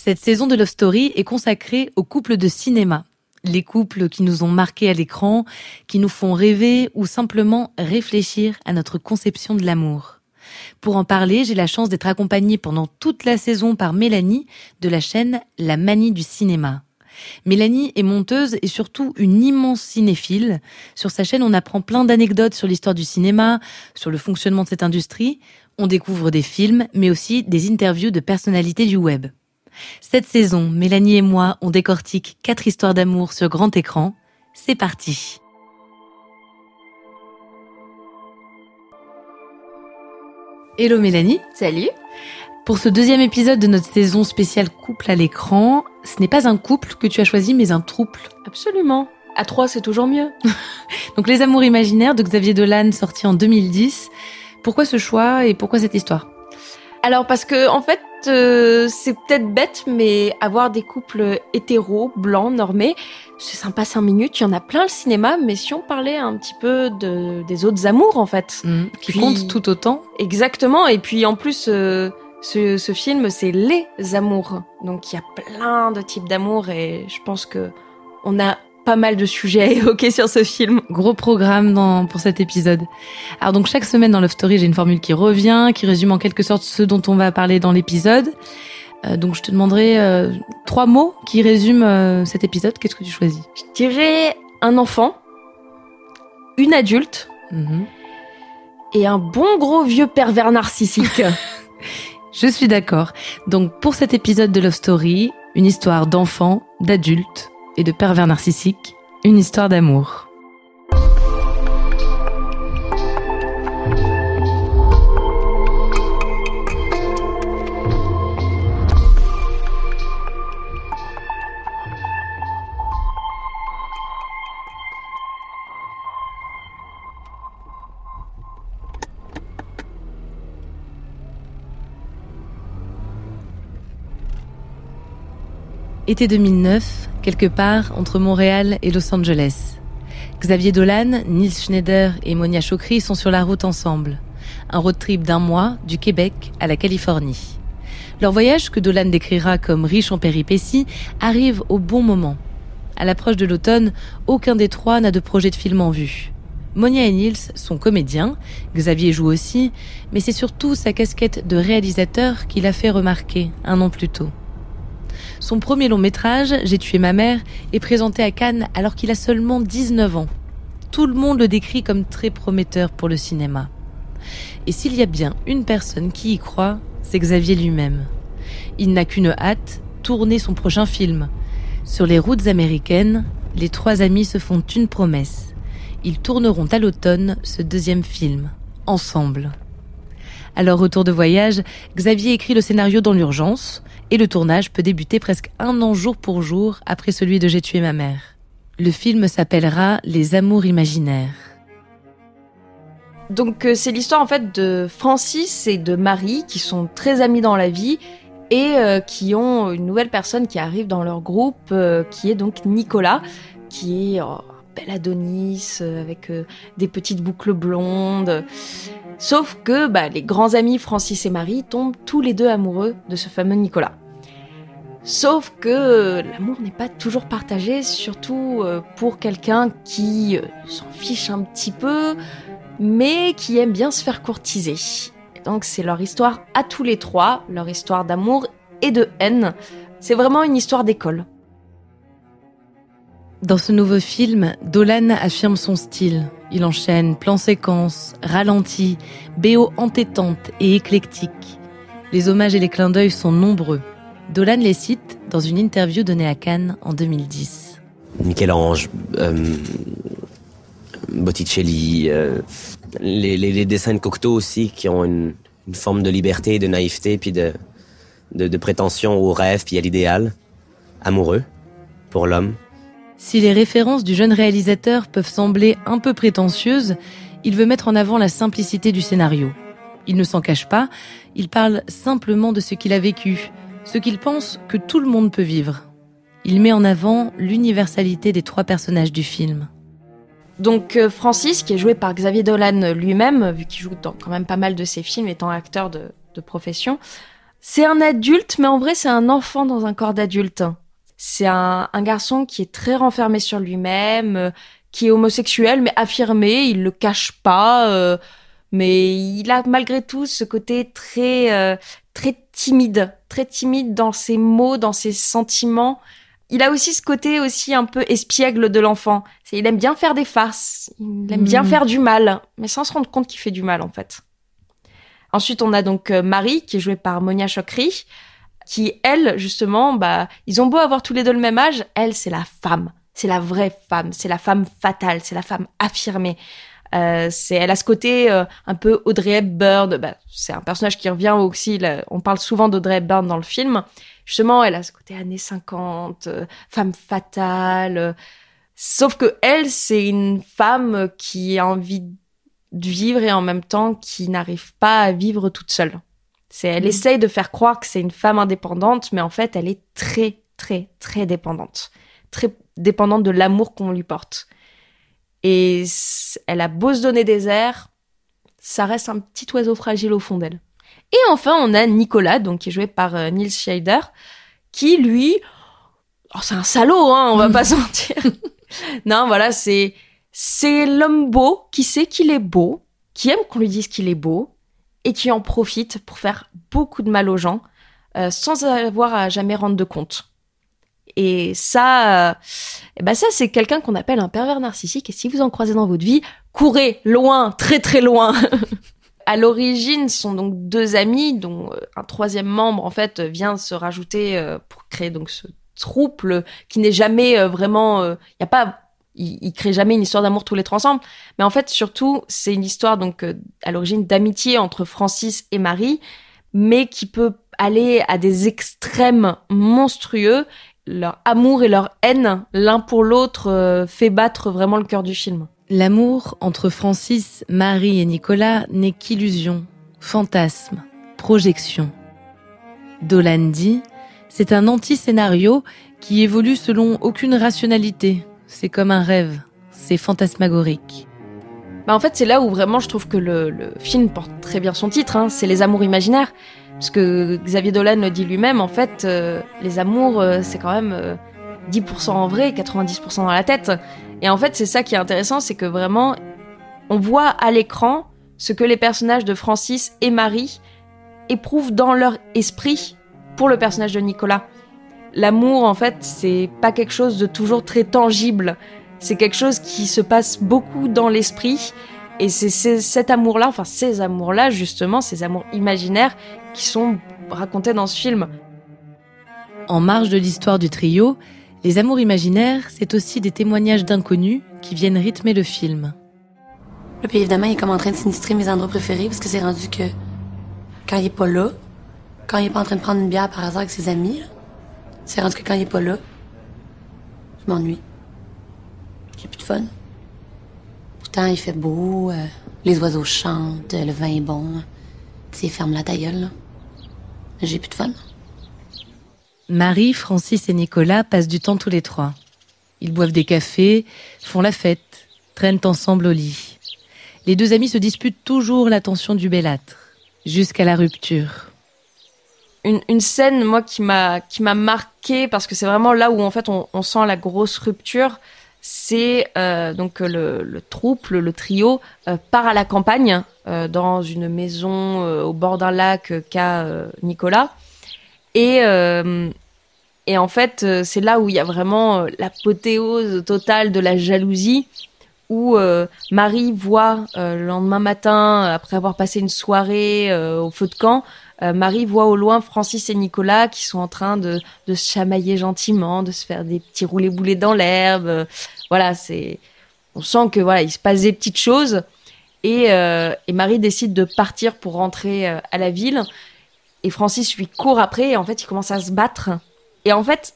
Cette saison de Love Story est consacrée aux couples de cinéma. Les couples qui nous ont marqués à l'écran, qui nous font rêver ou simplement réfléchir à notre conception de l'amour. Pour en parler, j'ai la chance d'être accompagnée pendant toute la saison par Mélanie de la chaîne La Manie du cinéma. Mélanie est monteuse et surtout une immense cinéphile. Sur sa chaîne, on apprend plein d'anecdotes sur l'histoire du cinéma, sur le fonctionnement de cette industrie. On découvre des films, mais aussi des interviews de personnalités du web. Cette saison, Mélanie et moi, on décortique quatre histoires d'amour sur grand écran. C'est parti. Hello Mélanie. Salut. Pour ce deuxième épisode de notre saison spéciale couple à l'écran, ce n'est pas un couple que tu as choisi, mais un trouble. Absolument. À trois, c'est toujours mieux. Donc Les Amours imaginaires de Xavier Dolan, sorti en 2010. Pourquoi ce choix et pourquoi cette histoire? Alors parce que en fait, euh, c'est peut-être bête, mais avoir des couples hétéros, blancs, normés, c'est sympa cinq minutes. Il y en a plein le cinéma, mais si on parlait un petit peu de, des autres amours, en fait. Mmh. Qui comptent tout autant Exactement. Et puis en plus, euh, ce, ce film, c'est les amours. Donc il y a plein de types d'amour et je pense que on a pas mal de sujets à évoquer sur ce film. Gros programme dans, pour cet épisode. Alors donc chaque semaine dans Love Story, j'ai une formule qui revient, qui résume en quelque sorte ce dont on va parler dans l'épisode. Euh, donc je te demanderai euh, trois mots qui résument euh, cet épisode. Qu'est-ce que tu choisis? Je dirais un enfant, une adulte Mhm. et un bon gros vieux pervers narcissique. Je suis d'accord. Donc pour cet épisode de Love Story, une histoire d'enfant, d'adulte et de pervers narcissique, une histoire d'amour. Été 2009, quelque part entre Montréal et Los Angeles. Xavier Dolan, Nils Schneider et Monia Chokri sont sur la route ensemble. Un road trip d'un mois du Québec à la Californie. Leur voyage, que Dolan décrira comme riche en péripéties, arrive au bon moment. À l'approche de l'automne, aucun des trois n'a de projet de film en vue. Monia et Nils sont comédiens, Xavier joue aussi, mais c'est surtout sa casquette de réalisateur qui l'a fait remarquer un an plus tôt. Son premier long métrage, J'ai tué ma mère, est présenté à Cannes alors qu'il a seulement 19 ans. Tout le monde le décrit comme très prometteur pour le cinéma. Et s'il y a bien une personne qui y croit, c'est Xavier lui-même. Il n'a qu'une hâte, tourner son prochain film. Sur les routes américaines, les trois amis se font une promesse. Ils tourneront à l'automne ce deuxième film, ensemble. À leur retour de voyage, Xavier écrit le scénario dans l'urgence, et le tournage peut débuter presque un an jour pour jour après celui de J'ai tué ma mère. Le film s'appellera Les Amours imaginaires. Donc euh, c'est l'histoire en fait de Francis et de Marie qui sont très amis dans la vie et euh, qui ont une nouvelle personne qui arrive dans leur groupe euh, qui est donc Nicolas qui est bel Adonis euh, avec euh, des petites boucles blondes. Sauf que bah, les grands amis Francis et Marie tombent tous les deux amoureux de ce fameux Nicolas. Sauf que euh, l'amour n'est pas toujours partagé, surtout pour quelqu'un qui s'en fiche un petit peu, mais qui aiment bien se faire courtiser. donc c'est leur histoire à tous les trois, leur histoire d'amour et de haine. C'est vraiment une histoire d'école. Dans ce nouveau film, Dolan affirme son style. Il enchaîne plan séquence, ralenti, BO entêtante et éclectique. Les hommages et les clins d'œil sont nombreux. Dolan les cite dans une interview donnée à Cannes en 2010. Michel-Ange, euh, Botticelli, euh, les, dessins de Cocteau aussi qui ont une, forme de liberté, de naïveté, puis de, de, de prétention au rêve, puis à l'idéal, amoureux pour l'homme. Si les références du jeune réalisateur peuvent sembler un peu prétentieuses, il veut mettre en avant la simplicité du scénario. Il ne s'en cache pas, il parle simplement de ce qu'il a vécu, ce qu'il pense que tout le monde peut vivre. Il met en avant l'universalité des trois personnages du film. Donc euh, Francis, qui est joué par Xavier Dolan lui-même, vu qu'il joue dans quand même pas mal de ses films étant acteur de, de profession, c'est un adulte, mais en vrai c'est un enfant dans un corps d'adulte. C'est un, garçon qui est très renfermé sur lui-même, euh, qui est homosexuel mais affirmé, il le cache pas, euh, mais il a malgré tout ce côté très euh, très timide, très timide dans ses mots, dans ses sentiments. Il a aussi ce côté aussi un peu espiègle de l'enfant. Il aime bien faire des farces, il aime bien hmm. faire du mal, mais sans se rendre compte qu'il fait du mal en fait. Ensuite, on a donc Marie, qui est jouée par Monia Chokri, qui, elle, justement, bah, ils ont beau avoir tous les deux le même âge, elle, c'est la femme. C'est la vraie femme. C'est la femme fatale. C'est la femme affirmée. Euh, c'est, elle a ce côté euh, un peu Audrey Hepburn. Bah, c'est un personnage qui revient aussi. on parle souvent d'Audrey Hepburn dans le film. Justement, elle a ce côté années 50, euh, femme fatale. sauf que elle, c'est une femme qui a envie de vivre et en même temps qui n'arrive pas à vivre toute seule. C'est, elle mm. essaye de faire croire que c'est une femme indépendante, mais en fait, elle est très, très, très dépendante. Très dépendante de l'amour qu'on lui porte. Et elle a beau se donner des airs, ça reste un petit oiseau fragile au fond d'elle. Et enfin, on a Nicolas, donc qui est joué par euh, Scheider, qui lui, oh, c'est un salaud, hein, on va pas mentir. non, voilà, c'est c'est l'homme beau qui sait qu'il est beau, qui aime qu'on lui dise qu'il est beau, et qui en profite pour faire beaucoup de mal aux gens euh, sans avoir à jamais rendre de compte. Et ça, euh, eh ben ça c'est quelqu'un qu'on appelle un pervers narcissique. Et si vous en croisez dans votre vie, courez loin, très très loin. à l'origine, sont donc deux amis, dont euh, un troisième membre en fait vient se rajouter pour créer donc ce trouble qui n'est jamais vraiment. Il n'y a pas ils, ils, créent jamais une histoire d'amour tous les trois ensemble. Mais en fait, surtout, c'est une histoire donc euh, à l'origine d'amitié entre Francis et Marie, mais qui peut aller à des extrêmes monstrueux. Leur amour et leur haine l'un pour l'autre euh, fait battre vraiment le cœur du film. L'amour entre Francis, Marie et Nicolas n'est qu'illusion, fantasme, projection. Dolan dit, c'est un anti-scénario qui évolue selon aucune rationalité, c'est comme un rêve, c'est fantasmagorique. Bah en fait, c'est là où vraiment je trouve que le, film porte très bien son titre, hein, c'est les amours imaginaires. Parce que Xavier Dolan le dit lui-même, en fait, euh, les amours, euh, c'est quand même 10% euh, en vrai, 90% dans la tête. Et en fait, c'est ça qui est intéressant, c'est que vraiment, on voit à l'écran ce que les personnages de Francis et Marie éprouvent dans leur esprit pour le personnage de Nicolas l'amour, en fait, c'est pas quelque chose de toujours très tangible. C'est quelque chose qui se passe beaucoup dans l'esprit. Et c'est cet amour-là, enfin ces amours-là, justement, ces amours imaginaires qui sont racontés dans ce film. En marge de l'histoire du trio, les amours imaginaires, c'est aussi des témoignages d'inconnus qui viennent rythmer le film. Et puis évidemment, il est comme en train de sinistrer mes endroits préférés parce que c'est rendu que quand il est pas là, quand il est pas en train de prendre une bière par hasard avec ses amis, c'est rendu que quand il est pas là, je m'ennuie. J'ai plus de fun. Pourtant, il fait beau, euh, les oiseaux chantent, le vin est bon. Tu ferme la ta J'ai plus de fun. Marie, Francis et Nicolas passent du temps tous les trois. Ils boivent des cafés, font la fête, traînent ensemble au lit. Les deux amis se disputent toujours l'attention du bellâtre, jusqu'à la rupture une, scène moi qui m'a qui m'a parce que c'est vraiment là où en fait on, sent la grosse rupture. C'est euh, donc le, le le trio euh, part à la campagne euh, dans une maison au bord d'un lac qu'a Nicolas. Et et en fait c'est là où il y a vraiment l'apothéose totale de la jalousie où Marie voit le lendemain matin après avoir passé une soirée au feu de camp euh, Marie voit au loin Francis et Nicolas qui sont en train de, se chamailler gentiment, de se faire des petits roulés boulés dans l'herbe. Voilà, c'est, on sent que voilà, il se passe des petites choses. Et, euh, et Marie décide de partir pour rentrer euh, à la ville. Et Francis lui court après. Et en fait, il commence à se battre. Et en fait,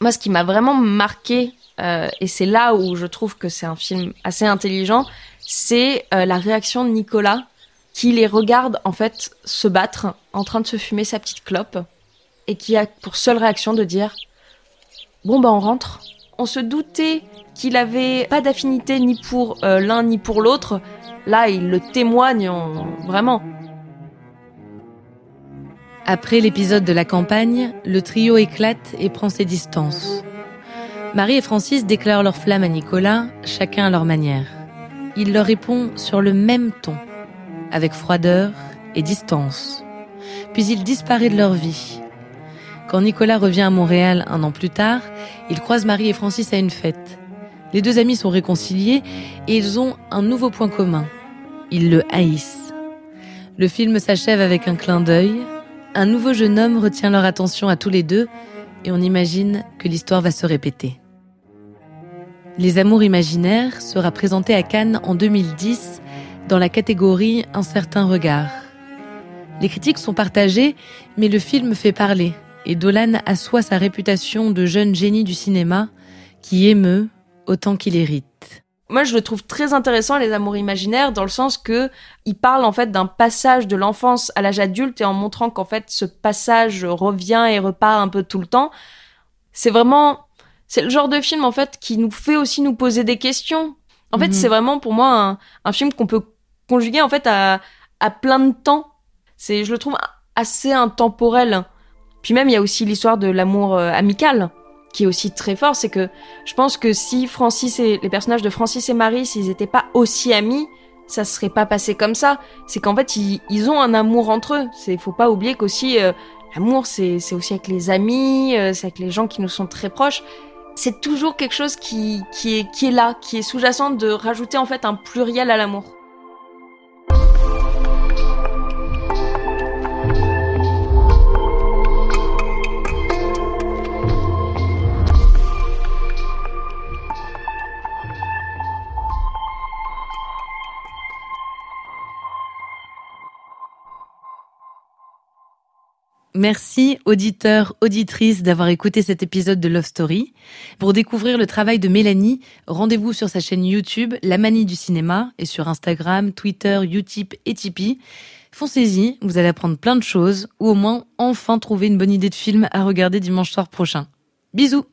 moi, ce qui m'a vraiment marqué, et c'est là où je trouve que c'est un film assez intelligent, c'est la réaction de Nicolas qui les regarde en fait se battre en train de se fumer sa petite clope et qui a pour seule réaction de dire bon bah on rentre. On se doutait qu'il avait pas d'affinité ni pour euh, l'un ni pour l'autre. Là, il le témoigne en- vraiment. Après l'épisode de la campagne, le trio éclate et prend ses distances. Marie et Francis déclarent leur flamme à Nicolas, chacun à leur manière. Il leur répond sur le même ton, avec froideur et distance. Puis il disparaît de leur vie. Quand Nicolas revient à Montréal un an plus tard, il croise Marie et Francis à une fête. Les deux amis sont réconciliés et ils ont un nouveau point commun. Ils le haïssent. Le film s'achève avec un clin d'œil, un nouveau jeune homme retient leur attention à tous les deux et on imagine que l'histoire va se répéter. Les Amours imaginaires sera présenté à Cannes en 2010 dans la catégorie Un certain regard. Les critiques sont partagées, mais le film fait parler et Dolan assoit sa réputation de jeune génie du cinéma qui émeut autant qu'il hérite. Moi, je le trouve très intéressant, les amours imaginaires, dans le sens que il parle en fait d'un passage de l'enfance à l'âge adulte et en montrant qu'en fait ce passage revient et repart un peu tout le temps. C'est vraiment, c'est le genre de film en fait qui nous fait aussi nous poser des questions. En fait, Mhm. c'est vraiment pour moi un, un film qu'on peut conjuguer en fait à, à plein de temps. C'est, je le trouve assez intemporel. Puis même, il y a aussi l'histoire de l'amour euh, amical qui est aussi très fort, c'est que je pense que si Francis et les personnages de Francis et Marie, s'ils étaient pas aussi amis, ça serait pas passé comme ça. C'est qu'en fait, ils, ont un amour entre eux. C'est, faut pas oublier qu'aussi euh, l'amour, c'est, c'est aussi avec les amis, euh, c'est avec les gens qui nous sont très proches. C'est toujours quelque chose qui, qui est, qui est là, qui est sous-jacent de rajouter en fait un pluriel à l'amour. Merci auditeurs, auditrices d'avoir écouté cet épisode de Love Story. Pour découvrir le travail de Mélanie, rendez-vous sur sa chaîne YouTube La Manie du cinéma et sur Instagram, Twitter, Utip et Tipeee. Foncez-y, vous allez apprendre plein de choses ou au moins enfin trouver une bonne idée de film à regarder dimanche soir prochain. Bisous